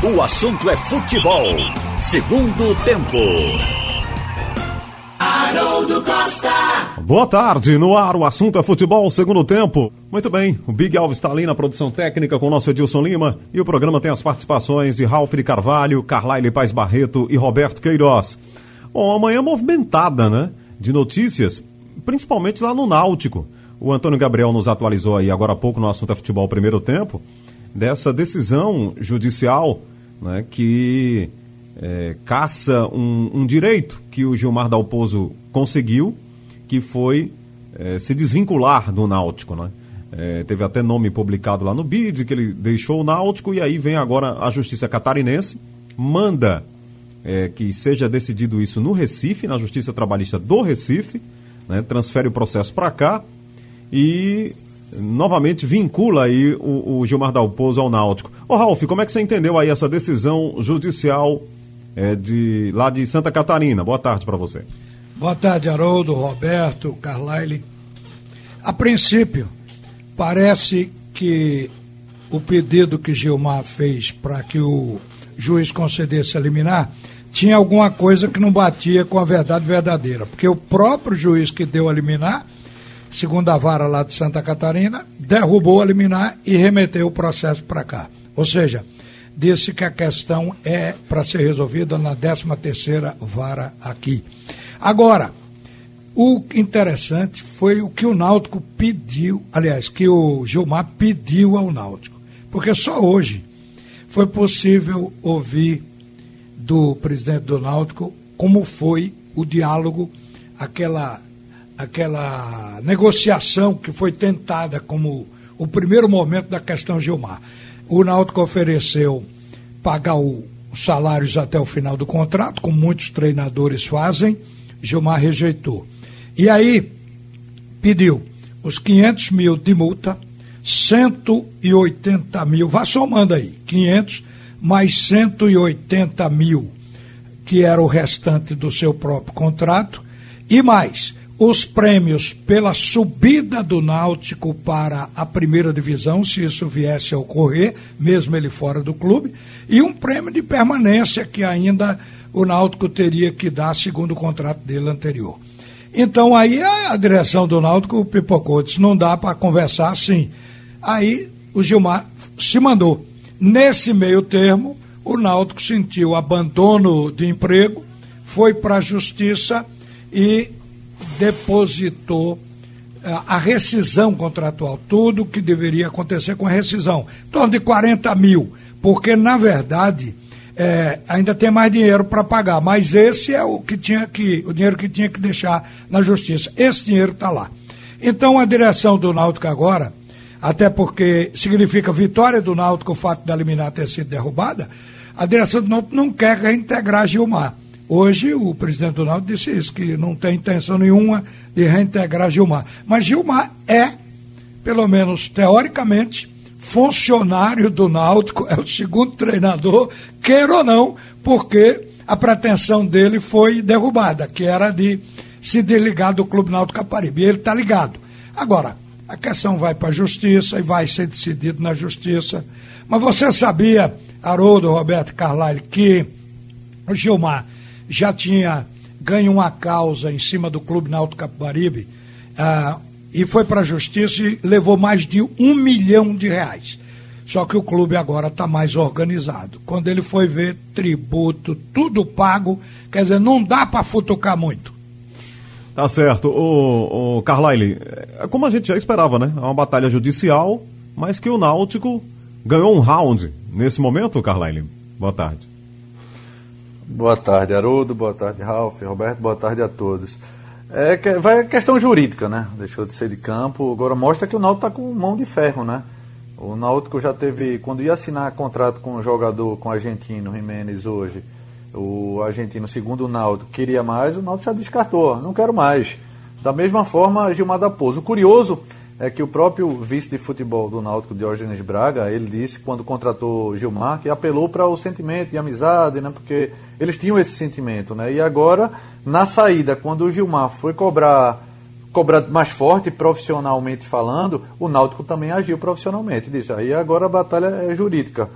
O assunto é futebol. Segundo tempo. Haroldo Costa. Boa tarde, no ar o assunto é futebol, segundo tempo. Muito bem, o Big Alves está ali na produção técnica com o nosso Edilson Lima e o programa tem as participações de Ralf de Carvalho, Carlaile Paz Barreto e Roberto Queiroz. Bom, amanhã movimentada, né? De notícias, principalmente lá no Náutico. O Antônio Gabriel nos atualizou aí agora há pouco no assunto é futebol primeiro tempo, dessa decisão judicial né, que é, caça um, um, direito que o Gilmar Dalpozo conseguiu, que foi é, se desvincular do Náutico. Né? É, teve até nome publicado lá no BID, que ele deixou o Náutico, e aí vem agora a Justiça Catarinense, manda é, que seja decidido isso no Recife, na Justiça Trabalhista do Recife, né? transfere o processo para cá e novamente vincula aí o, o Gilmar Dalpozo ao Náutico. Ô Ralf, como é que você entendeu aí essa decisão judicial é, de, lá de Santa Catarina? Boa tarde para você. Boa tarde, Haroldo, Roberto, Carlyle. A princípio, parece que o pedido que Gilmar fez para que o juiz concedesse a liminar tinha alguma coisa que não batia com a verdade verdadeira, porque o próprio juiz que deu a liminar segunda vara lá de Santa Catarina, derrubou a liminar e remeteu o processo para cá. Ou seja, disse que a questão é para ser resolvida na 13 terceira vara aqui. Agora, o interessante foi o que o Náutico pediu, aliás, que o Gilmar pediu ao Náutico. Porque só hoje foi possível ouvir do presidente do Náutico como foi o diálogo, aquela aquela negociação que foi tentada como o primeiro momento da questão Gilmar. O Náutico ofereceu pagar os salários até o final do contrato, como muitos treinadores fazem, Gilmar rejeitou. E aí pediu os 500 mil de multa, 180 mil, vá somando aí, 500 mais 180 mil, que era o restante do seu próprio contrato, e mais os prêmios pela subida do Náutico para a primeira divisão, se isso viesse a ocorrer, mesmo ele fora do clube, e um prêmio de permanência que ainda o Náutico teria que dar segundo o contrato dele anterior. Então aí a, direção do Náutico pipocou, disse, não dá para conversar assim. Aí o Gilmar se mandou. Nesse meio termo, o Náutico sentiu abandono de emprego, foi para a justiça e depositou eh, a rescisão contratual, tudo que deveria acontecer com a rescisão, em torno de 40 mil, porque na verdade é, ainda tem mais dinheiro para pagar, mas esse é o que tinha que, o dinheiro que tinha que deixar na justiça. Esse dinheiro está lá. Então a direção do Náutico agora, até porque significa vitória do Náutico o fato da liminar ter sido derrubada, a direção do Náutico não quer reintegrar Gilmar. Hoje o presidente Donaldo disse isso, que não tem intenção nenhuma de reintegrar Gilmar. Mas Gilmar é, pelo menos teoricamente, funcionário do Náutico, é o segundo treinador, queira ou não, porque a pretensão dele foi derrubada, que era de se desligar do Clube Náutico Caparibe. Ele está ligado. Agora, a questão vai para a justiça e vai ser decidido na justiça. Mas você sabia, Haroldo, Roberto Carlyle, que o Gilmar já tinha ganho uma causa em cima do Clube Náutico Capibaribe ah, e foi para a justiça e levou mais de um milhão de reais. Só que o clube agora está mais organizado. Quando ele foi ver tributo, tudo pago, quer dizer, não dá para futucar muito. Tá certo. O, o Carlyle, é como a gente já esperava, né? É uma batalha judicial, mas que o Náutico ganhou um round nesse momento, Carlyle. Boa tarde. Boa tarde, Haroldo. Boa tarde, Ralf. Roberto, boa tarde a todos. É, vai a questão jurídica, né? Deixou de ser de campo. Agora mostra que o Náutico está com mão de ferro, né? O Náutico já teve, quando ia assinar contrato com o jogador, com o argentino Jiménez hoje, o argentino, segundo o Náutico, queria mais, o Náutico já descartou, não quero mais. Da mesma forma, Gilmar da Pouso. O curioso é que o próprio vice de futebol do Náutico, Diógenes Braga, ele disse quando contratou Gilmar que apelou para o sentimento de amizade, né? Porque eles tinham esse sentimento, né? E agora, na saída, quando o Gilmar foi cobrar cobrar mais forte profissionalmente falando, o Náutico também agiu profissionalmente. Disse, aí agora a batalha é jurídica.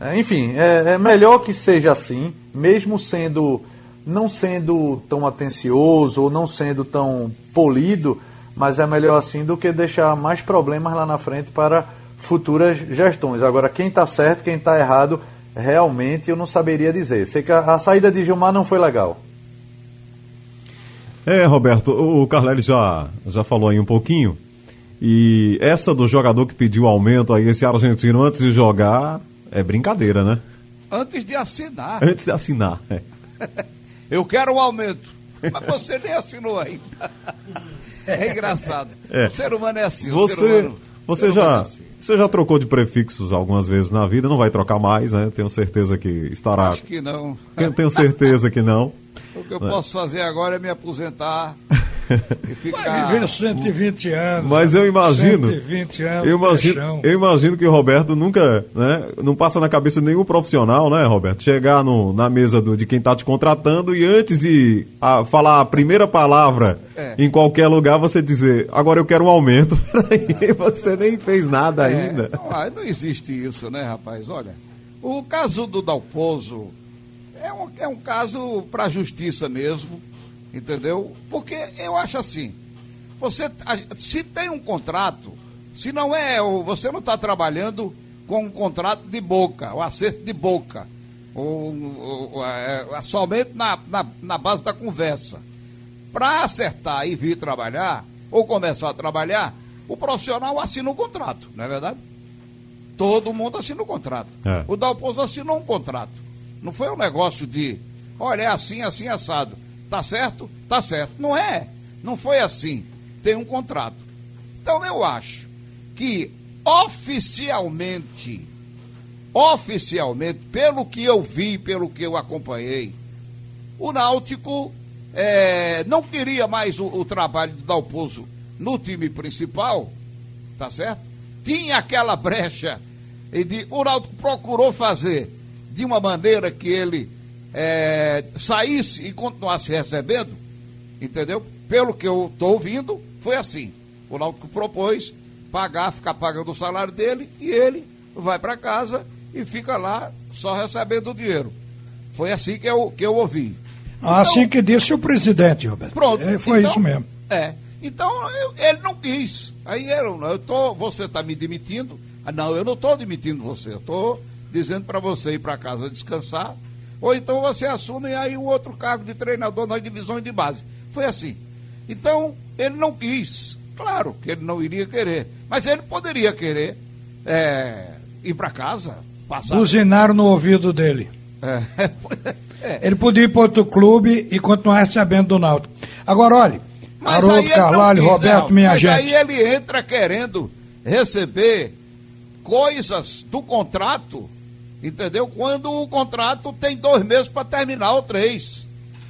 É, enfim, é, é melhor que seja assim, mesmo sendo não sendo tão atencioso ou não sendo tão polido, mas é melhor assim do que deixar mais problemas lá na frente para futuras gestões. Agora, quem está certo, quem está errado, realmente eu não saberia dizer. Sei que a, a, saída de Gilmar não foi legal. É, Roberto, o Carleles já, já falou aí um pouquinho. E essa do jogador que pediu aumento aí, esse argentino, antes de jogar, é brincadeira, né? Antes de assinar. Antes de assinar, é. Eu quero um aumento. Mas você nem assinou ainda. É engraçado. É. O ser humano é assim. Você, humano, você já. É assim. Você já trocou de prefixos algumas vezes na vida, não vai trocar mais, né? Tenho certeza que estará. Acho que não. Tenho certeza que não. O que eu posso fazer agora é me aposentar ficar... Vai viver 120 anos. Mas eu imagino. 120 anos. Eu imagino, eu imagino que o Roberto nunca, né? Não passa na cabeça de nenhum profissional, né, Roberto? Chegar no, na mesa do, de quem está te contratando e antes de a, falar a primeira palavra é. em qualquer lugar, você dizer, agora eu quero um aumento. e você nem fez nada é, ainda. Não, não existe isso, né, rapaz? Olha, o caso do Dalpozo é um, é um caso para a justiça mesmo Entendeu? Porque eu acho assim, você se tem um contrato, se não é, você não está trabalhando com um contrato de boca, o acerto de boca, ou, ou é, é, somente na, na, na base da conversa. Para acertar e vir trabalhar, ou começar a trabalhar, o profissional assina um contrato, não é verdade? Todo mundo assina um contrato. É. O Dalpozo assinou um contrato. Não foi um negócio de, olha, é assim, assim, assado. Tá certo? Tá certo. Não é. Não foi assim. Tem um contrato. Então eu acho que oficialmente, oficialmente, pelo que eu vi, pelo que eu acompanhei, o Náutico é, não queria mais o, o trabalho do Dalpozo no time principal, tá certo? Tinha aquela brecha e de, o Náutico procurou fazer de uma maneira que ele é, saísse e continuasse recebendo, entendeu? Pelo que eu estou ouvindo, foi assim. O Náutico propôs pagar, ficar pagando o salário dele e ele vai para casa e fica lá só recebendo o dinheiro. Foi assim que eu, que eu ouvi. Então, assim que disse o presidente, Roberto. Pronto. É, foi então, isso mesmo. É. Então eu, ele não quis. Aí eu, eu tô, você está me demitindo. Ah, não, eu não estou demitindo você. Eu estou dizendo para você ir para casa descansar ou então você assume aí um outro cargo de treinador nas divisões de base. Foi assim. Então, ele não quis. Claro que ele não iria querer. Mas ele poderia querer é, ir para casa, passar. Buzinar no ouvido dele. É, é. Ele podia ir para outro clube e continuar recebendo do Náutico. Agora, olhe, mas Haroldo Carvalho, quis, Roberto, não, minha mas gente. Mas aí ele entra querendo receber coisas do contrato Entendeu? Quando o contrato tem dois meses para terminar ou três.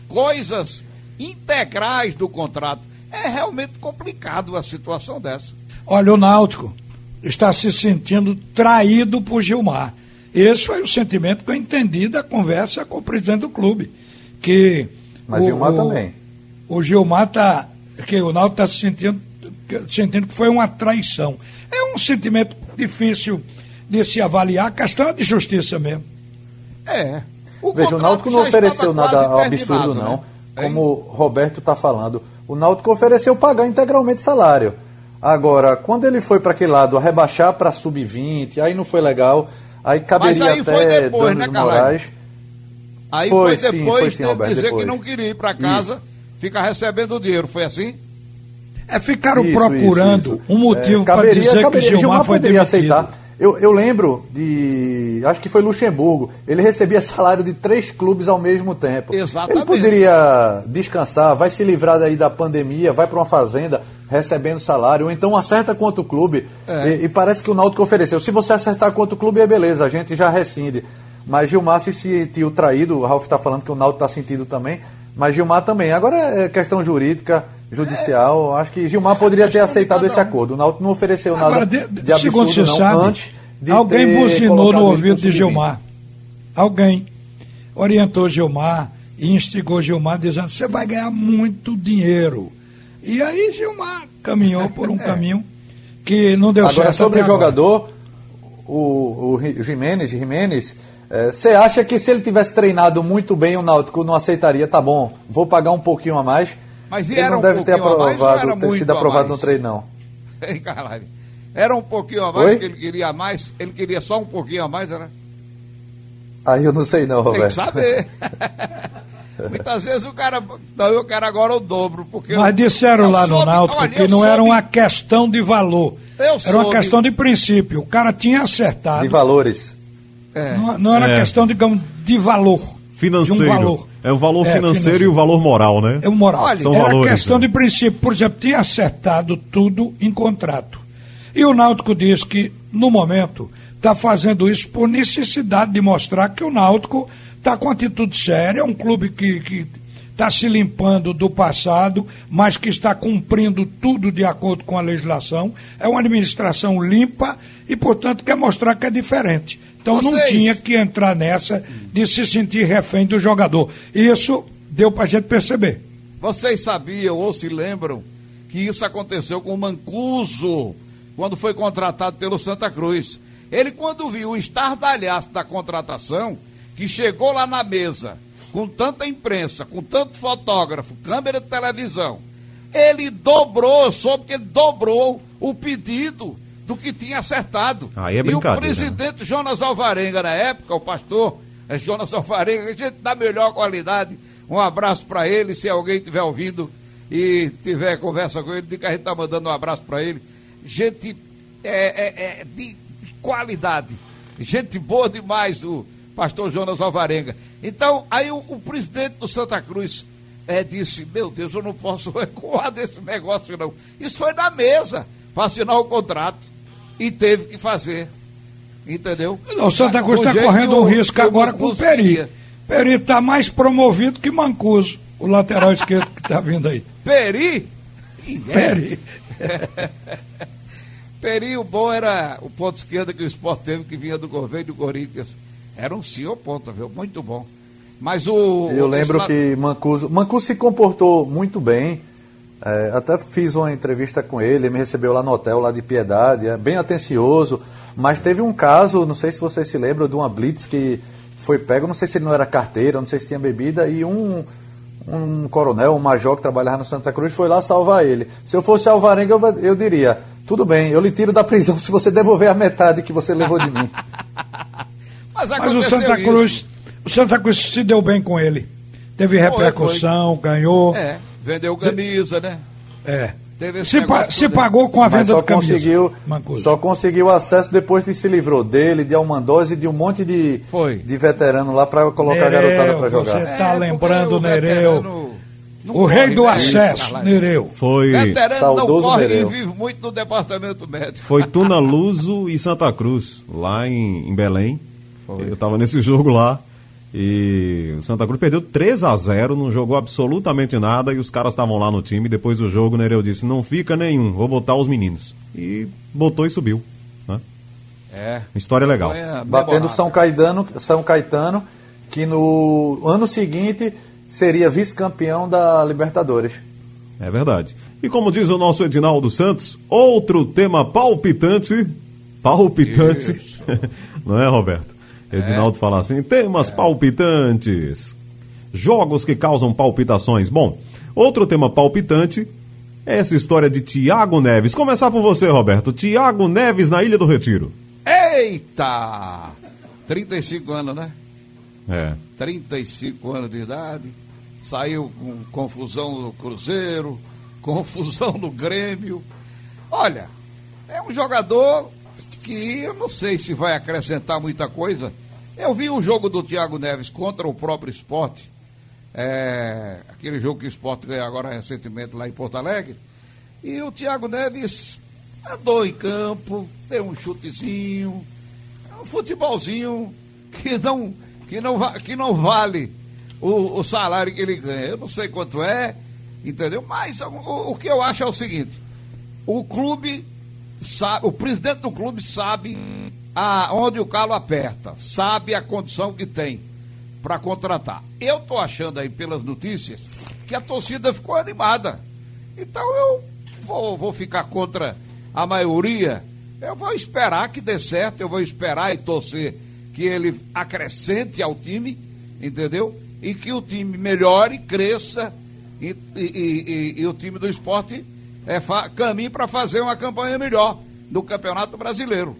Coisas integrais do contrato. É realmente complicado a situação dessa. Olha, o Náutico está se sentindo traído por Gilmar. Esse foi o sentimento que eu entendi da conversa com o presidente do clube. Que Mas o, Gilmar o, também. O Gilmar está. Que o Náutico está se sentindo, sentindo que foi uma traição. É um sentimento difícil de se avaliar a questão de justiça mesmo. É. O Veja, o Náutico não ofereceu nada absurdo, não. Né? Como o Roberto está falando. O Náutico ofereceu pagar integralmente salário. Agora, quando ele foi para aquele lado, a rebaixar para sub-20, aí não foi legal. Aí caberia Mas aí até foi depois, né, Moraes. Aí foi, foi depois sim, foi, sim, Roberto, dizer depois. que não queria ir para casa, Isso. ficar recebendo o dinheiro. Foi assim? É, ficaram isso, procurando isso, isso. um motivo é, para dizer caberia, que Gilmar, Gilmar foi demitido. aceitar. Eu, eu lembro de. Acho que foi Luxemburgo. Ele recebia salário de três clubes ao mesmo tempo. Exatamente. Ele poderia descansar, vai se livrar daí da pandemia, vai para uma fazenda recebendo salário, ou então acerta contra o clube. É. E, e, parece que o Náutico ofereceu. Se você acertar contra o clube, é beleza, a gente já rescinde. Mas Gilmar se sentiu traído, o Ralf está falando que o Náutico está sentindo também, mas Gilmar também. Agora é questão jurídica, judicial. Acho que Gilmar poderia ter aceitado esse acordo. O Náutico não ofereceu nada Agora, de, de absurdo não, sabe, antes de Alguém buzinou no ouvido de Gilmar. Alguém orientou Gilmar e instigou Gilmar dizendo: você vai ganhar muito dinheiro. E aí Gilmar caminhou por um caminho que não deu agora, certo. Sobre o jogador, o, o Jimenez, Jimenez é, você acha que se ele tivesse treinado muito bem o Náutico não aceitaria, tá bom, vou pagar um pouquinho a mais. Mas ele não um deve ter aprovado, ter sido aprovado no treino, não. Ei, caralho. Era um pouquinho a mais Oi? que ele queria mais, ele queria só um pouquinho a mais, era? Aí eu não sei não, Roberto. Tem que saber. Muitas vezes o cara. Não, eu quero agora o dobro. Porque Mas disseram eu, lá no Náutico que não soube, era uma questão de valor. era soube. uma questão de princípio. O cara tinha acertado. De valores. É. Não, não, era é. questão, digamos, de valor. Financeiro. Um valor. É o valor é, financeiro, financeiro, e o valor moral, né? É o moral. Olha, São era valores, questão né? de princípio. Por exemplo, tinha acertado tudo em contrato. E o Náutico diz que, no momento, está fazendo isso por necessidade de mostrar que o Náutico está com atitude séria, é um clube que está se limpando do passado, mas que está cumprindo tudo de acordo com a legislação. É uma administração limpa e, portanto, quer mostrar que é diferente. Então Vocês... não tinha que entrar nessa de se sentir refém do jogador. Isso deu para a gente perceber. Vocês sabiam ou se lembram que isso aconteceu com o Mancuso, quando foi contratado pelo Santa Cruz. Ele, quando viu o estardalhaço da contratação, que chegou lá na mesa, com tanta imprensa, com tanto fotógrafo, câmera de televisão, ele dobrou, eu soube que ele dobrou o pedido do que tinha acertado. Aí é brincadeira. E o presidente né? Jonas Alvarenga, na época, o pastor é Jonas Alvarenga, gente da melhor qualidade, um abraço para ele, se alguém estiver ouvindo e tiver conversa com ele, diga que a gente está mandando um abraço para ele. Gente é, é, é de qualidade. Gente boa demais, o pastor Jonas Alvarenga. Então, aí o, o presidente do Santa Cruz é, disse: Meu Deus, eu não posso recuar desse negócio, não. Isso foi na mesa para assinar o contrato. E teve que fazer. Entendeu? O Santa Cruz está correndo um risco agora com o Peri. Peri está mais promovido que Mancuso, o lateral esquerdo que está vindo aí. Peri? É. Peri. Peri, o bom era o ponto esquerdo que o esporte teve, que vinha do governo do Corinthians. Era um senhor ponto, viu? Muito bom. Mas o. Eu lembro que Mancuso. Mancuso se comportou muito bem. É, até fiz uma entrevista com ele, ele me recebeu lá no hotel, lá de Piedade, é bem atencioso. Mas teve um caso, não sei se vocês se lembram, de uma blitz que foi pego, não sei se ele não era carteira, não sei se tinha bebida, e um, um coronel, um major que trabalhava no Santa Cruz foi lá salvar ele. Se eu fosse Alvarenga, eu, eu diria: tudo bem, eu lhe tiro da prisão se você devolver a metade que você levou de mim. Mas, Mas o Santa isso. Cruz, o Santa Cruz se deu bem com ele. Teve repercussão, foi, foi. ganhou. É, vendeu camisa, né? É. se, pa se pagou com a venda de camisa. Conseguiu, só conseguiu acesso depois que se livrou dele, de Almandose e de um monte de, Foi. de veterano lá para colocar Nereu, a garotada para jogar. Você está é, lembrando, Nereu. O rei do acesso, Nereu. Foi. Veterano Saudoso não corre Nereu. e vive muito no departamento médico. Foi Tuna Luso e Santa Cruz, lá em, em Belém. Foi. Eu estava nesse jogo lá. E o Santa Cruz perdeu 3 a 0 não jogou absolutamente nada. E os caras estavam lá no time. Depois do jogo, o Nereu disse: Não fica nenhum, vou botar os meninos. E botou e subiu. Né? É. História legal. Batendo São Caetano, São Caetano, que no ano seguinte seria vice-campeão da Libertadores. É verdade. E como diz o nosso Edinaldo Santos, outro tema palpitante. Palpitante. Não é, Roberto? Edinaldo é. fala assim: temas é. palpitantes. Jogos que causam palpitações. Bom, outro tema palpitante é essa história de Tiago Neves. Começar por você, Roberto. Tiago Neves na Ilha do Retiro. Eita! 35 anos, né? É. 35 anos de idade saiu com confusão no Cruzeiro, confusão no Grêmio. Olha, é um jogador que eu não sei se vai acrescentar muita coisa. Eu vi o jogo do Thiago Neves contra o próprio esporte, é, aquele jogo que o esporte ganhou agora recentemente lá em Porto Alegre, e o Thiago Neves andou em campo, deu um chutezinho, um futebolzinho que não, que não, que não vale o, o, salário que ele ganha. Eu não sei quanto é, entendeu? Mas o, o que eu acho é o seguinte: o clube sabe, o presidente do clube sabe a, onde o calo aperta, sabe a condição que tem para contratar. Eu estou achando aí pelas notícias que a torcida ficou animada. Então eu vou, vou ficar contra a maioria Eu vou esperar que dê certo, eu vou esperar e torcer que ele acrescente ao time, entendeu? E que o time melhore, cresça e, e, e, e o time do esporte é, caminhe para fazer uma campanha melhor no Campeonato Brasileiro.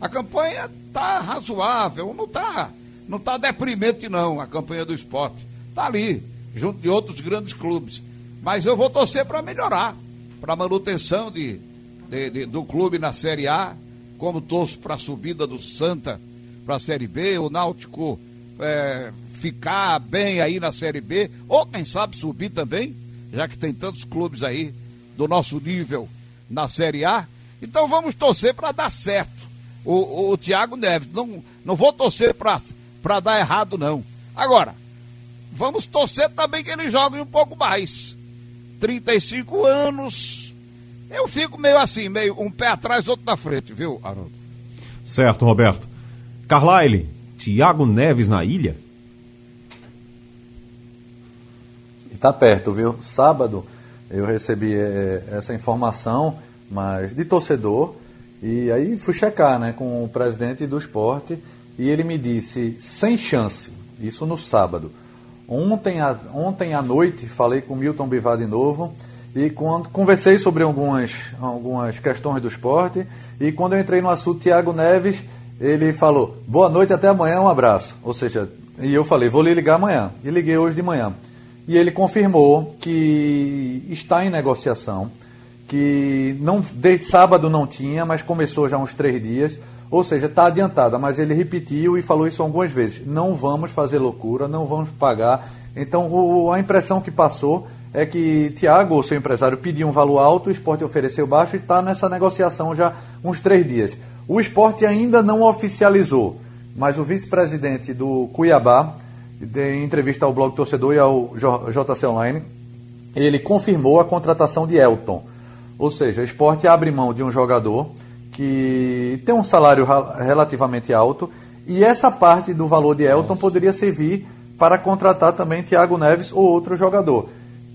A campanha tá razoável, não tá, não tá deprimente não, a campanha do esporte. Tá ali, junto de outros grandes clubes. Mas eu vou torcer para melhorar, para manutenção de, de, de, do clube na Série A, como torço para a subida do Santa para a Série B, o Náutico é, ficar bem aí na Série B, ou quem sabe subir também, já que tem tantos clubes aí do nosso nível na Série A. Então vamos torcer para dar certo. O, o, o Thiago Neves, não, não vou torcer para dar errado, não. Agora, vamos torcer também que ele jogue um pouco mais. 35 anos. Eu fico meio assim, meio um pé atrás, outro na frente, viu, Haroldo? Certo, Roberto. Carlyle, Thiago Neves na ilha? Está perto, viu? Sábado eu recebi é, essa informação, mas de torcedor, e aí fui checar né, com o presidente do esporte e ele me disse, sem chance, isso no sábado. Ontem, a, ontem à noite falei com Milton Bivar de novo e quando conversei sobre algumas, algumas questões do esporte e quando eu entrei no assunto Tiago Neves, ele falou, boa noite, até amanhã, um abraço. Ou seja, e eu falei, vou lhe ligar amanhã. E liguei hoje de manhã. E ele confirmou que está em negociação, que não desde sábado não tinha, mas começou já uns três dias. Ou seja, está adiantada, mas ele repetiu e falou isso algumas vezes. Não vamos fazer loucura, não vamos pagar. Então, o, a impressão que passou é que Tiago, o seu empresário, pediu um valor alto, o esporte ofereceu baixo e está nessa negociação já uns três dias. O esporte ainda não oficializou, mas o vice-presidente do Cuiabá, em entrevista ao blog Torcedor e ao JC Online, ele confirmou a contratação de Elton. Ou seja, o esporte abre mão de um jogador que tem um salário relativamente alto e essa parte do valor de Elton Nossa. poderia servir para contratar também Thiago Neves ou outro jogador.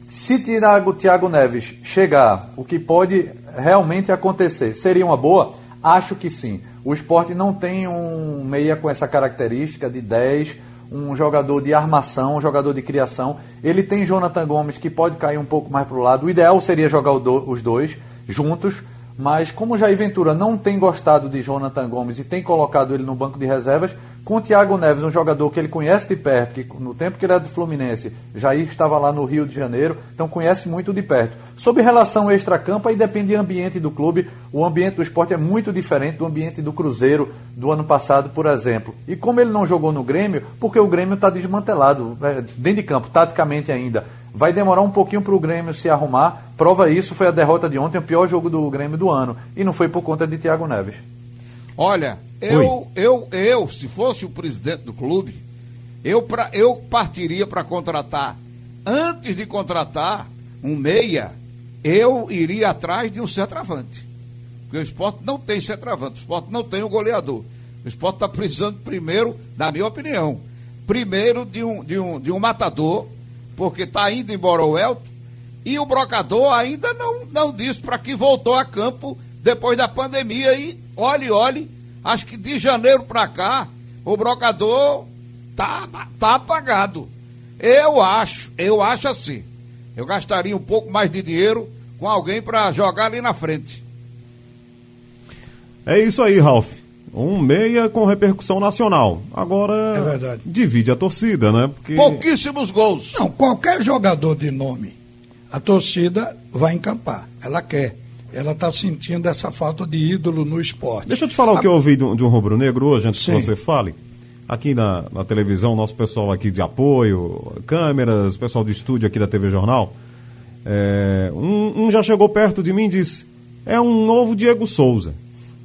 Se Thiago, Thiago Neves chegar, o que pode realmente acontecer, seria uma boa? Acho que sim. O esporte não tem um meia com essa característica de 10 um jogador de armação, um jogador de criação. Ele tem Jonathan Gomes que pode cair um pouco mais para o lado. O ideal seria jogar os dois juntos, mas como Jair Ventura não tem gostado de Jonathan Gomes e tem colocado ele no banco de reservas, com o Thiago Neves, um jogador que ele conhece de perto, que no tempo que ele era do Fluminense, Jair estava lá no Rio de Janeiro, então conhece muito de perto. Sobre relação extra-campo, aí depende do ambiente do clube. O ambiente do esporte é muito diferente do ambiente do Cruzeiro do ano passado, por exemplo. E como ele não jogou no Grêmio, porque o Grêmio está desmantelado, é, dentro de campo, taticamente ainda. Vai demorar um pouquinho para o Grêmio se arrumar. Prova isso foi a derrota de ontem, o pior jogo do Grêmio do ano. E não foi por conta de Thiago Neves. Olha, eu, eu, eu, se fosse o presidente do clube, eu, pra, eu partiria para contratar, antes de contratar um meia, eu iria atrás de um centroavante. Porque o esporte não tem centroavante, o esporte não tem um goleador. O esporte está precisando primeiro, na minha opinião, primeiro de um, de um, de um matador, porque está indo embora o Elton, e o brocador ainda não, não disse para que voltou a campo depois da pandemia. E olhe, olhe, acho que de janeiro para cá, o brocador tá, tá apagado. Eu acho, eu acho assim. Eu gastaria um pouco mais de dinheiro com alguém para jogar ali na frente. É isso aí, Ralf. Um meia com repercussão nacional. Agora, é verdade. divide a torcida, né? Porque... Pouquíssimos gols. Não, qualquer jogador de nome, a torcida vai encampar. Ela quer ela está sentindo essa falta de ídolo no esporte. Deixa eu te falar a... o que eu ouvi de um, de um rubro-negro hoje, antes Sim. que você fale. Aqui na, na, televisão, nosso pessoal aqui de apoio, câmeras, pessoal do estúdio aqui da TV Jornal, é, um, um, já chegou perto de mim e disse, é um novo Diego Souza.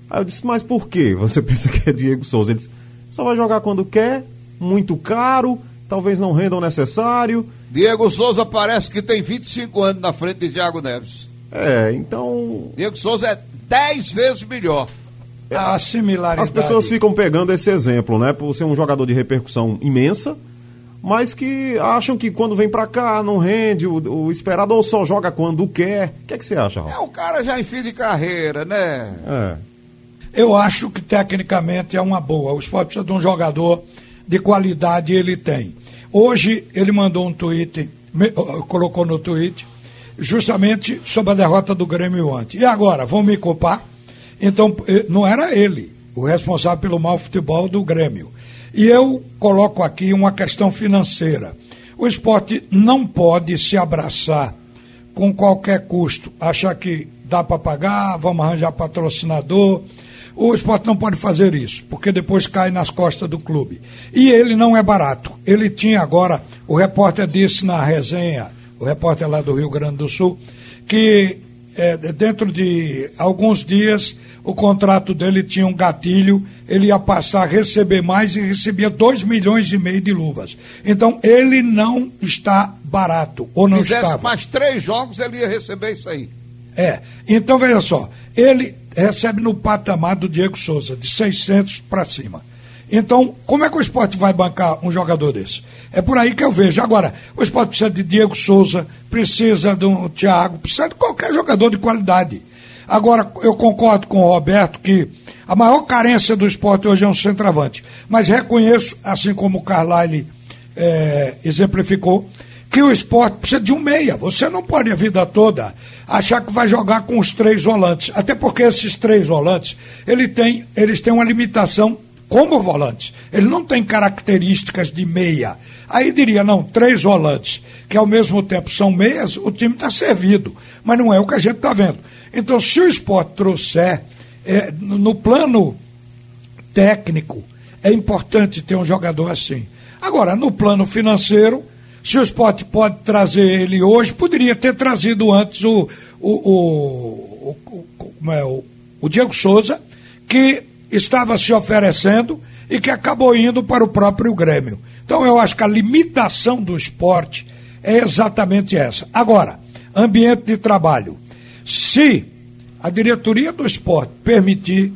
Aí eu disse, mas por que você pensa que é Diego Souza? Ele disse, só vai jogar quando quer, muito caro, talvez não renda o necessário. Diego Souza parece que tem 25 anos na frente de Thiago Neves. É, então. Diego Souza é 10 vezes melhor. A similaridade. As pessoas ficam pegando esse exemplo, né? Por ser um jogador de repercussão imensa, mas que acham que quando vem pra cá não rende, o, o esperado ou só joga quando quer. O que é que você acha, Raul? É o cara já em fim de carreira, né? É. eu acho que tecnicamente é uma boa. O esporte precisa de um jogador de qualidade, ele tem. Hoje ele mandou um tweet, me, colocou no tweet, justamente sobre a derrota do Grêmio ontem. E agora, vão me culpar? Então, eh, não era ele o responsável pelo mau futebol do Grêmio. E eu coloco aqui uma questão financeira. O esporte não pode se abraçar com qualquer custo, achar que dá para pagar, vamos arranjar patrocinador. O esporte não pode fazer isso, porque depois cai nas costas do clube. E ele não é barato. Ele tinha agora, o repórter disse na resenha, o repórter lá do Rio Grande do Sul, que é, dentro de alguns dias o contrato dele tinha um gatilho, ele ia passar a receber mais e recebia 2 milhões e meio de luvas. Então ele não está barato, ou não Fizesse estava. mais três jogos, ele ia receber isso aí. É, então veja só, ele recebe no patamar do Diego Souza, de 600 para cima. Então, como é que o esporte vai bancar um jogador desse? É por aí que eu vejo. Agora, o esporte precisa de Diego Souza, precisa do Thiago, precisa de qualquer jogador de qualidade. Agora, eu concordo com o Roberto que a maior carência do esporte hoje é um centroavante. Mas reconheço, assim como o Carlyle é, exemplificou, que o esporte precisa de um meia. Você não pode a vida toda achar que vai jogar com os três volantes. Até porque esses três volantes, ele tem, eles têm uma limitação como volantes. Ele não tem características de meia. Aí diria, não, três volantes, que ao mesmo tempo são meias, o time está servido. Mas não é o que a gente está vendo. Então, se o esporte trouxer, é, no plano técnico, é importante ter um jogador assim. Agora, no plano financeiro, se o esporte pode trazer ele hoje, poderia ter trazido antes o, o, o, o, o, é, o Diego Souza, que estava se oferecendo e que acabou indo para o próprio Grêmio. Então eu acho que a limitação do esporte é exatamente essa. Agora, ambiente de trabalho. Se a diretoria do esporte permitir,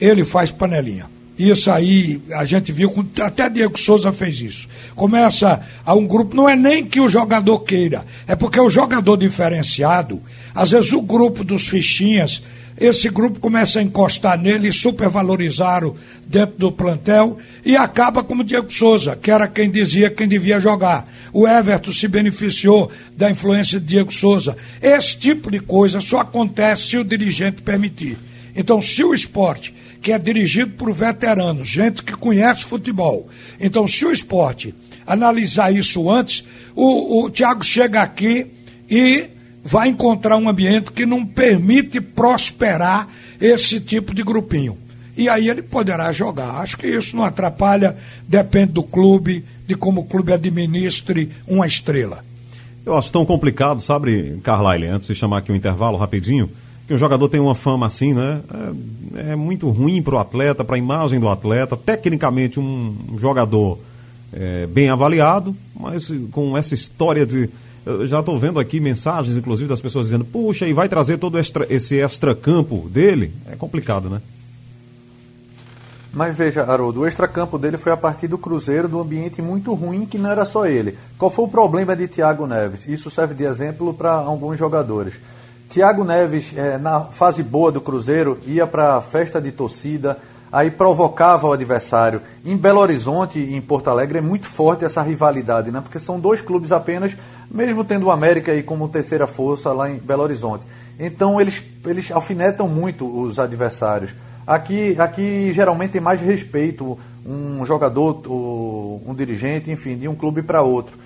ele faz panelinha. Isso aí a gente viu, até Diego Souza fez isso. Começa a um grupo, não é nem que o jogador queira, é porque o jogador diferenciado, às vezes o grupo dos fichinhas esse grupo começa a encostar nele, supervalorizar dentro do plantel e acaba como Diego Souza, que era quem dizia quem devia jogar. O Everton se beneficiou da influência de Diego Souza. Esse tipo de coisa só acontece se o dirigente permitir. Então, se o esporte, que é dirigido por veteranos, gente que conhece futebol, então se o esporte analisar isso antes, o, o Thiago chega aqui e vai encontrar um ambiente que não permite prosperar esse tipo de grupinho. E aí ele poderá jogar. Acho que isso não atrapalha, depende do clube, de como o clube administre uma estrela. Eu acho tão complicado, sabe, Carlyle, antes de chamar aqui um intervalo rapidinho, que o jogador tem uma fama assim, né? É, é muito ruim para o atleta, para a imagem do atleta. Tecnicamente, um jogador é, bem avaliado, mas com essa história de eu já estou vendo aqui mensagens, inclusive, das pessoas dizendo, puxa, e vai trazer todo extra, esse extracampo dele? É complicado, né? Mas veja, Haroldo, o extracampo dele foi a partir do Cruzeiro, do ambiente muito ruim, que não era só ele. Qual foi o problema de Thiago Neves? Isso serve de exemplo para alguns jogadores. Thiago Neves, é, na fase boa do Cruzeiro, ia para a festa de torcida, aí provocava o adversário. Em Belo Horizonte e em Porto Alegre é muito forte essa rivalidade, né? porque são dois clubes apenas mesmo tendo o América aí como terceira força lá em Belo Horizonte. Então eles, eles alfinetam muito os adversários. Aqui, aqui geralmente tem mais respeito um jogador, um dirigente, enfim, de um clube para outro,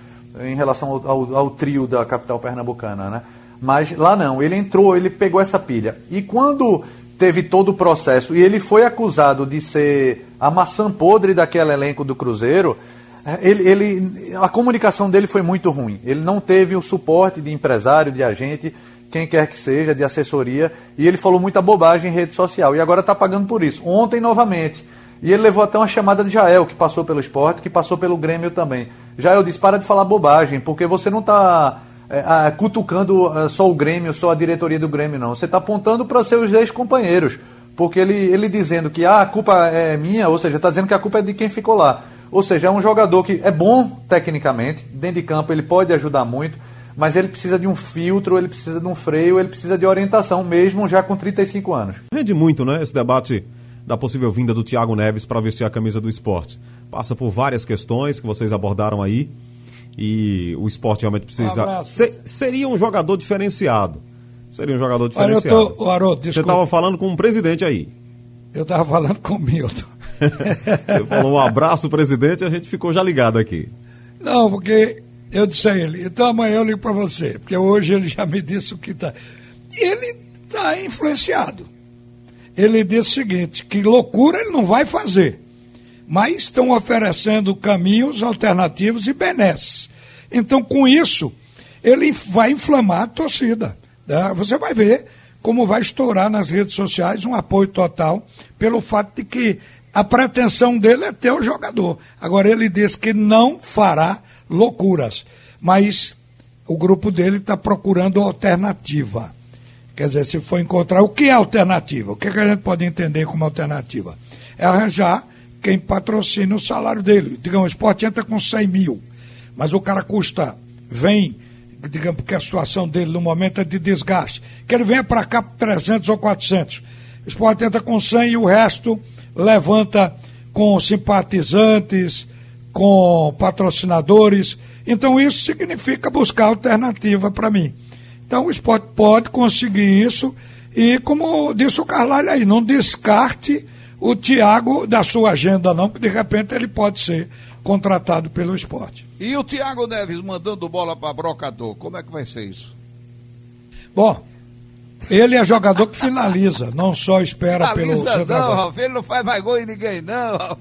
em relação ao, ao, ao, trio da capital pernambucana, né? Mas lá não, ele entrou, ele pegou essa pilha. E quando teve todo o processo e ele foi acusado de ser a maçã podre daquele elenco do Cruzeiro, ele, ele, a comunicação dele foi muito ruim. Ele não teve o suporte de empresário, de agente, quem quer que seja, de assessoria, e ele falou muita bobagem em rede social. E agora está pagando por isso. Ontem, novamente. E ele levou até uma chamada de Jael, que passou pelo esporte, que passou pelo Grêmio também. Jael disse: para de falar bobagem, porque você não está é, cutucando é, só o Grêmio, só a diretoria do Grêmio, não. Você está apontando para seus ex-companheiros. Porque ele, ele dizendo que ah, a culpa é minha, ou seja, está dizendo que a culpa é de quem ficou lá. Ou seja, é um jogador que é bom tecnicamente, dentro de campo ele pode ajudar muito, mas ele precisa de um filtro, ele precisa de um freio, ele precisa de orientação, mesmo já com 35 anos. Rende muito, né, esse debate da possível vinda do Thiago Neves para vestir a camisa do esporte. Passa por várias questões que vocês abordaram aí e o esporte realmente precisa. Um Se, seria um jogador diferenciado. Seria um jogador Olha, eu diferenciado. tô, Haroldo, Você desculpa. estava falando com um presidente aí. Eu estava falando com o Milton. Você falou um abraço, presidente, a gente ficou já ligado aqui. Não, porque eu disse a ele, então amanhã eu ligo para você, porque hoje ele já me disse o que está. Ele está influenciado. Ele disse o seguinte, que loucura ele não vai fazer, mas estão oferecendo caminhos alternativos e benesses. Então, com isso, ele vai inflamar a torcida. né? Você vai ver como vai estourar nas redes sociais um apoio total pelo fato de que a pretensão dele é ter o jogador. Agora, ele diz que não fará loucuras, mas o grupo dele está procurando alternativa. Quer dizer, se for encontrar. O que é alternativa? O que, é que a gente pode entender como alternativa? É arranjar quem patrocina o salário dele. Digamos, o esporte entra com 100 mil, mas o cara custa, vem, digamos, porque a situação dele no momento é de desgaste, que ele venha para cá por 300 ou 400. O esporte entra com 100 e o resto levanta com simpatizantes, com patrocinadores. Então isso significa buscar alternativa para mim. Então o esporte pode conseguir isso e, como disse o Carlalho aí, não descarte o Thiago da sua agenda não, que de repente ele pode ser contratado pelo esporte. E o Thiago Neves mandando bola para brocador, como é que vai ser isso? Bom, ele é jogador que finaliza, não só espera pelo Finaliza não, centroavante. Ralf, ele não faz mais gol em ninguém não, Ralf.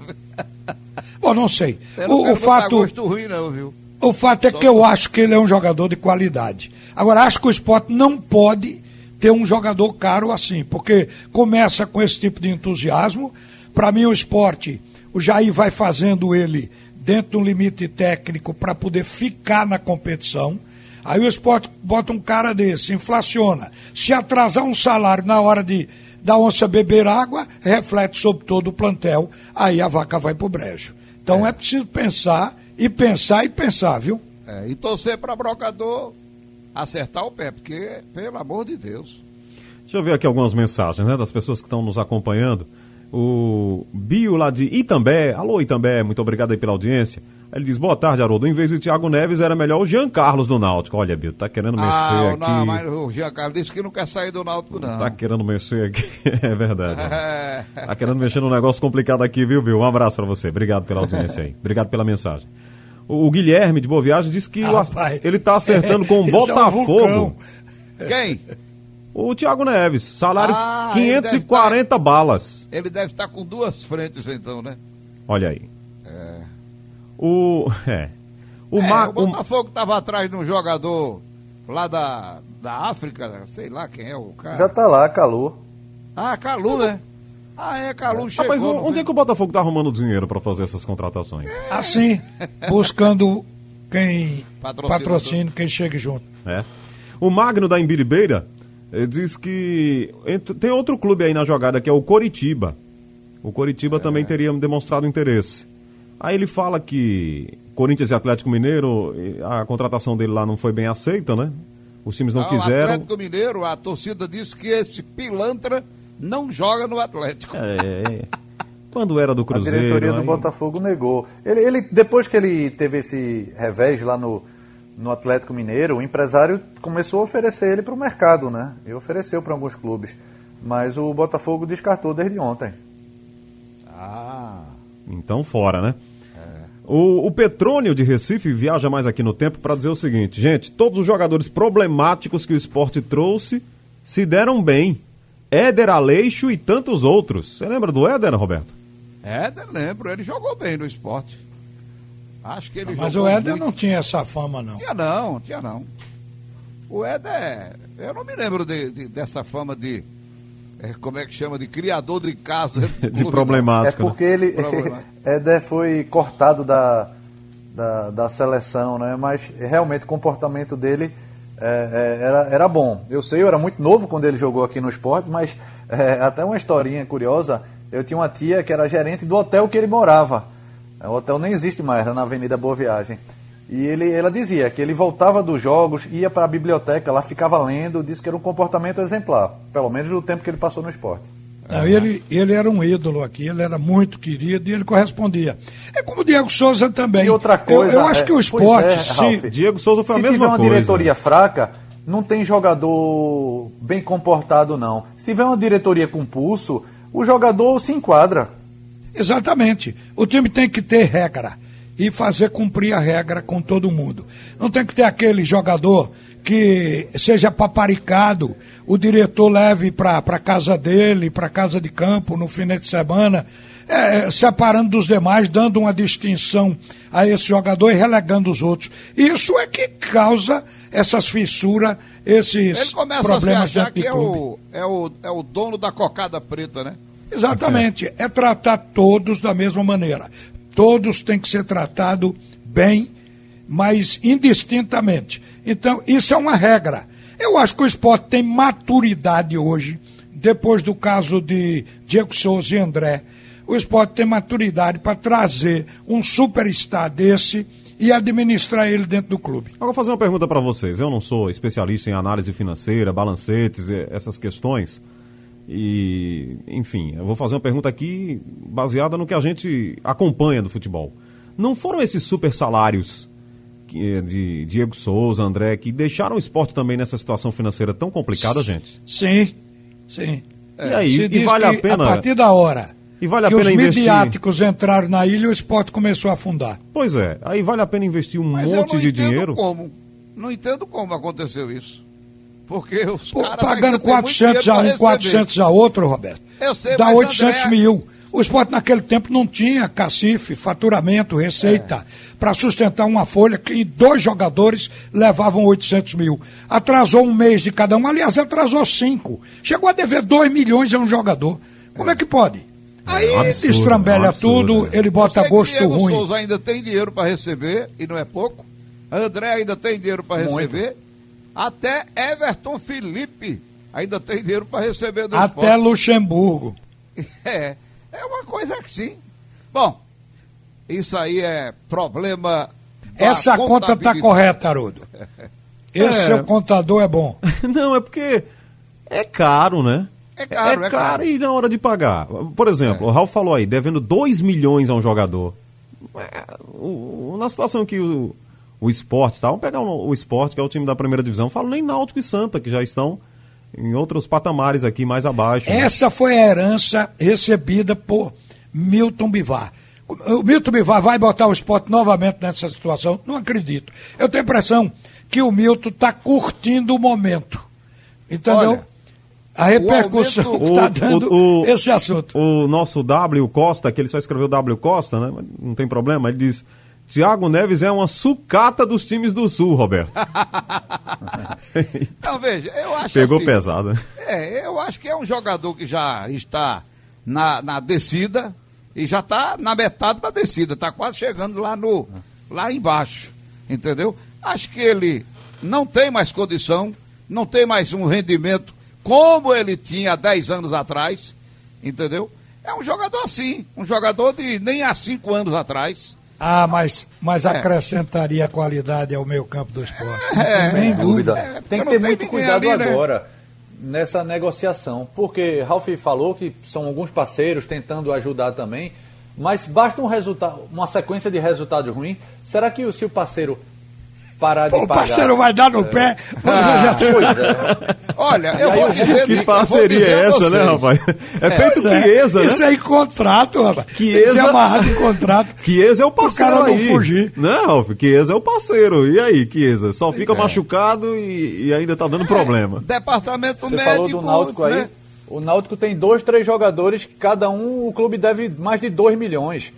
Bom, não sei. Eu não O, quero o fato, gosto ruim não, viu? O fato é Só que eu acho que ele é um jogador de qualidade. Agora, acho que o esporte não pode ter um jogador caro assim, porque começa com esse tipo de entusiasmo. Para mim, o esporte, o Jair vai fazendo ele dentro de um limite técnico para poder ficar na competição. Aí o esporte bota um cara desse, inflaciona. Se atrasar um salário na hora de da onça beber água, reflete sobre todo o plantel. Aí a vaca vai pro brejo. Então é preciso pensar e pensar e pensar, viu? É, e torcer para brocador acertar o pé, porque, pelo amor de Deus. Deixa eu ver aqui algumas mensagens, né, das pessoas que estão nos acompanhando. O Bio lá de Itambé, alô Itambé, muito obrigado aí pela audiência. Ele diz, boa tarde, Haroldo. Em vez de Thiago Neves, era melhor o Jean Carlos do Náutico. Olha, Bio, tá querendo mexer Ah, aqui. não, mas o Giancarlo disse que não quer sair do Náutico, não. Tá querendo mexer aqui. é verdade. É. Tá querendo mexer num negócio complicado aqui, viu, Bill? Um abraço pra você. Obrigado pela audiência aí. Obrigado pela mensagem. O, Guilherme de Boa Viagem disse que ele tá acertando com o esse é um Botafogo. Quem? o Thiago Neves, salário Ah, ele deve 540 balas. Ele deve estar com duas frentes, então, né? Olha aí. O. É. O, é, Ma- o Botafogo estava atrás de um jogador lá da, da África, sei lá quem é o cara. Já tá lá, calor. Ah, Calu, né? Ah, é, Calu chegou. Rapaz, não onde é que o Botafogo tá arrumando dinheiro pra fazer essas contratações? Assim, buscando quem patrocina, quem chegue junto. É. O Magno da Imbiribeira eh, diz que tem outro clube aí na jogada que é o Coritiba. O Coritiba também teria demonstrado interesse. Aí ele fala que Corinthians e Atlético Mineiro, a contratação dele lá não foi bem aceita, né? Os times não Ah, O quiseram. Atlético Mineiro, a torcida disse que esse pilantra não joga no Atlético. É. Quando era do A Cruzeiro. diretoria do aí- Botafogo negou. Ele, ele- depois que ele teve esse revés lá no, no Atlético Mineiro, o empresário começou a oferecer ele para o mercado, né? E ofereceu para alguns clubes. Mas o Botafogo descartou desde ontem. Ah, Então fora, né? O, o Petrônio de Recife viaja mais aqui no tempo para dizer o seguinte: gente, todos os jogadores problemáticos que o esporte trouxe se deram bem. Éder Aleixo e tantos outros. Você lembra do Éder, Roberto? Éder, lembro, ele jogou bem no esporte. Acho que ele Mas jogou o Éder muito. não tinha essa fama, não. Tinha não, tinha não. O Éder, eu não me lembro de, de- dessa fama de, é, como é que chama, de criador de casos. do De não. É problemático. né? porque ele. Éder foi cortado da, da, da seleção, né? Mas realmente o comportamento dele é, é, era, era bom. Eu sei, eu era muito novo quando ele jogou aqui no esporte, mas é, até uma historinha curiosa. Eu tinha uma tia que era gerente do hotel que ele morava. O hotel nem existe mais, era na Avenida Boa Viagem. E ele, ela dizia que ele voltava dos jogos, ia para a biblioteca, lá ficava lendo, disse que era um comportamento exemplar, pelo menos no tempo que ele passou no esporte. Não, ele, ele era um ídolo aqui, ele era muito querido e ele correspondia. É como o Diego Souza também. E outra coisa. Eu, eu acho é, que o esporte. é, se, Ralf, Diego Souza foi se a mesma tiver uma coisa. diretoria fraca, não tem jogador bem comportado, não. Se tiver uma diretoria com pulso, o jogador se enquadra. Exatamente. O time tem que ter regra e fazer cumprir a regra com todo mundo. Não tem que ter aquele jogador que seja paparicado, o diretor leve para a casa dele, para casa de campo no fim de semana, é, separando dos demais, dando uma distinção a esse jogador e relegando os outros. Isso é que causa essas fissuras, esses Ele começa a se problemas dentro de que é o, é, o, é o dono da cocada preta, né? Exatamente. É tratar todos da mesma maneira. Todos têm que ser tratados bem, mas indistintamente. Então, isso é uma regra. Eu acho que o esporte tem maturidade hoje, depois do caso de Diego Souza e André. O esporte tem maturidade para trazer um superstar desse e administrar ele dentro do clube. Agora, vou fazer uma pergunta para vocês. Eu não sou especialista em análise financeira, balancetes, e essas questões. E, enfim, eu vou fazer uma pergunta aqui baseada no que a gente acompanha do futebol. Não foram esses super salários que- de Diego Souza, André, que deixaram o esporte também nessa situação financeira tão complicada, gente? Sim, sim. E aí, Se e diz vale a pena. A partir da hora E vale a que pena os investir. midiáticos entraram na ilha, o esporte começou a afundar. Pois é, aí vale a pena investir um Mas eu monte não de entendo dinheiro. como. Não entendo como aconteceu isso. Porque os Pô, caras pagando ainda têm muito 400 dinheiro a um, receber. 400 a outro, Roberto. Eu sei, Dá mas 800 André- mil. O esporte naquele tempo não tinha cacife, faturamento, receita É. para sustentar uma folha que dois jogadores levavam 800 mil. Atrasou um mês de cada um, aliás, atrasou cinco. Chegou a dever 2 milhões a um jogador. Como é que pode? Aí um absurdo, destrambelha um absurdo, tudo, né? ele bota sei que gosto Diego ruim. Souza ainda tem dinheiro para receber, e não é pouco. André ainda tem dinheiro para receber. Até Everton Felipe ainda tem dinheiro para receber do Até esporte. Luxemburgo. É, é uma coisa que sim. Bom, isso aí é problema. Essa conta está contabilidade. correta, Haroldo. Esse É. seu contador é bom. Não, é porque é caro, né? É caro, é é caro caro. e na hora de pagar. Por exemplo, É. o Ralf falou aí, devendo 2 milhões a um jogador. É, o- o- na situação que o, o esporte tá, vamos pegar o, o esporte, que é o time da primeira divisão, não falo nem Náutico e Santa, que já estão em outros patamares aqui mais abaixo. né? Essa foi a herança recebida por Milton Bivar. O Milton Bivar vai botar o esporte novamente nessa situação? Não acredito. Eu tenho a impressão que o Milton está curtindo o momento. Entendeu? Olha, a repercussão aumento- que está O- dando o- o- esse assunto. O nosso W Costa, que ele só escreveu W Costa, né? Não tem problema, ele diz. Thiago Neves é uma sucata dos times do Sul, Roberto. Então, veja, eu acho Pegou assim, pesado. né? É, eu acho que é um jogador que já está na, na descida e já está na metade da descida, está quase chegando lá no lá embaixo, entendeu? Acho que ele não tem mais condição, não tem mais um rendimento como ele tinha há 10 anos atrás, entendeu? É um jogador assim, um jogador de nem há 5 anos atrás. Ah, mas, mas É. acrescentaria qualidade ao meio campo do esporte. Não É, tem nem dúvida. É, tem que ter muito cuidado ali, né? agora nessa negociação, porque Ralf falou que são alguns parceiros tentando ajudar também, mas basta um resultado, uma sequência de resultados ruins. Será que o- se o parceiro parar de o pagar? parceiro vai dar no pé, você já tem. Pois é. Olha, eu vou dizer... Que parceria é essa, né, rapaz? É feito Chiesa, né? Isso aí contrato, rapaz. Tem que amarrado em contrato. Chiesa é o parceiro cara não aí. fugir. Não, Ralf, Chiesa é o parceiro. E aí, Chiesa? Só fica machucado e, e ainda tá dando problema. Departamento Você médico... falou do Náutico aí. né? O Náutico tem dois, três jogadores, que cada um o clube deve mais de 2 milhões.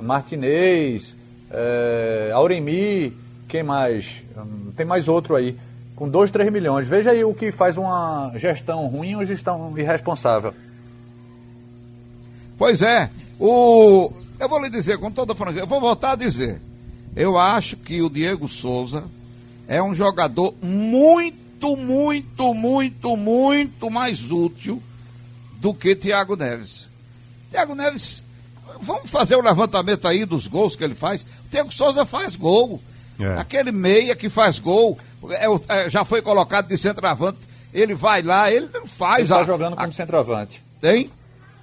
Martinez, é, Auremi, quem mais? Tem mais outro aí, com 2, 3 milhões. Veja aí o que faz uma gestão ruim ou gestão irresponsável. Pois é, o... eu vou lhe dizer com toda franqueza, eu vou voltar a dizer. Eu acho que o Diego Souza é um jogador muito, muito, muito, muito mais útil do que Thiago Neves. Thiago Neves, vamos fazer o levantamento aí dos gols que ele faz. Thiago Souza faz gol. É. Aquele meia que faz gol, é é, já foi colocado de centroavante, ele vai lá, ele não Ele faz está a, jogando a- como centroavante. Hein?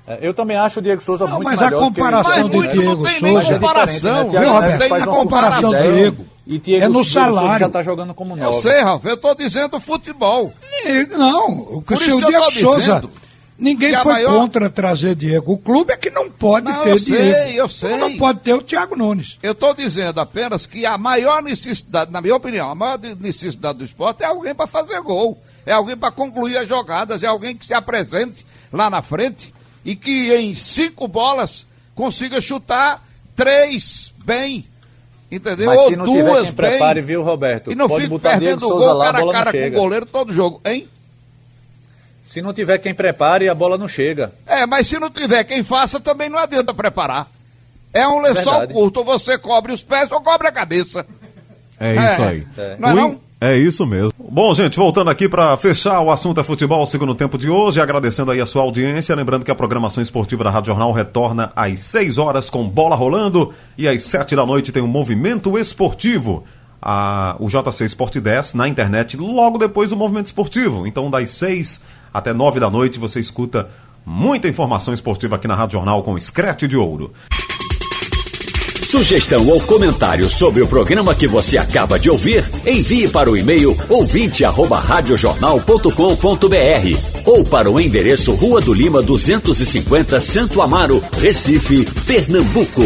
É, eu também acho o Diego Souza Não, muito mas a melhor do o comparação Mas do muito Diego não tem nem Souza- comparação, É viu, né? Roberto? Tem uma nem comparação. comparação do Diego. E Diego, É no Diego Souza salário. já está jogando como Eu nove. sei, Ralf, eu estou dizendo futebol. E- Não, o que o seu eu Diego Souza. dizendo Ninguém foi maior- contra trazer Diego. O clube é que não pode Não, ter eu sei, Diego. eu sei. Não pode ter o Thiago Nunes. Eu estou dizendo apenas que a maior necessidade, na minha opinião, a maior de- necessidade do esporte é alguém para fazer gol, é alguém para concluir as jogadas, é alguém que se apresente lá na frente e que em cinco bolas consiga chutar três bem, entendeu? Mas Ou se não tiver duas quem prepare, bem. viu, Roberto? E não Pode fique perdendo o Souza gol lá, a cara a cara com o goleiro todo jogo, hein? Se não tiver quem prepare, a bola não chega. É, mas se não tiver quem faça, também não adianta preparar. É um lençol Verdade. curto, ou você cobre os pés ou cobre a cabeça. É isso É. aí. É. Não é O não? É isso mesmo. Bom, gente, voltando aqui para fechar o assunto é futebol, o segundo tempo de hoje, agradecendo aí a sua audiência, lembrando que a programação esportiva da Rádio Jornal retorna às 6 horas com bola rolando e às 7 da noite tem um movimento esportivo. A, o JC Sport 10 na internet logo depois do movimento esportivo. Então, das 6 até 9 da noite, você escuta muita informação esportiva aqui na Rádio Jornal com Screte de Ouro. Sugestão ou comentário sobre o programa que você acaba de ouvir, envie para o e-mail ouvinte@radiojornal.com.br ou para o endereço Rua do Lima 250, Santo Amaro, Recife, Pernambuco.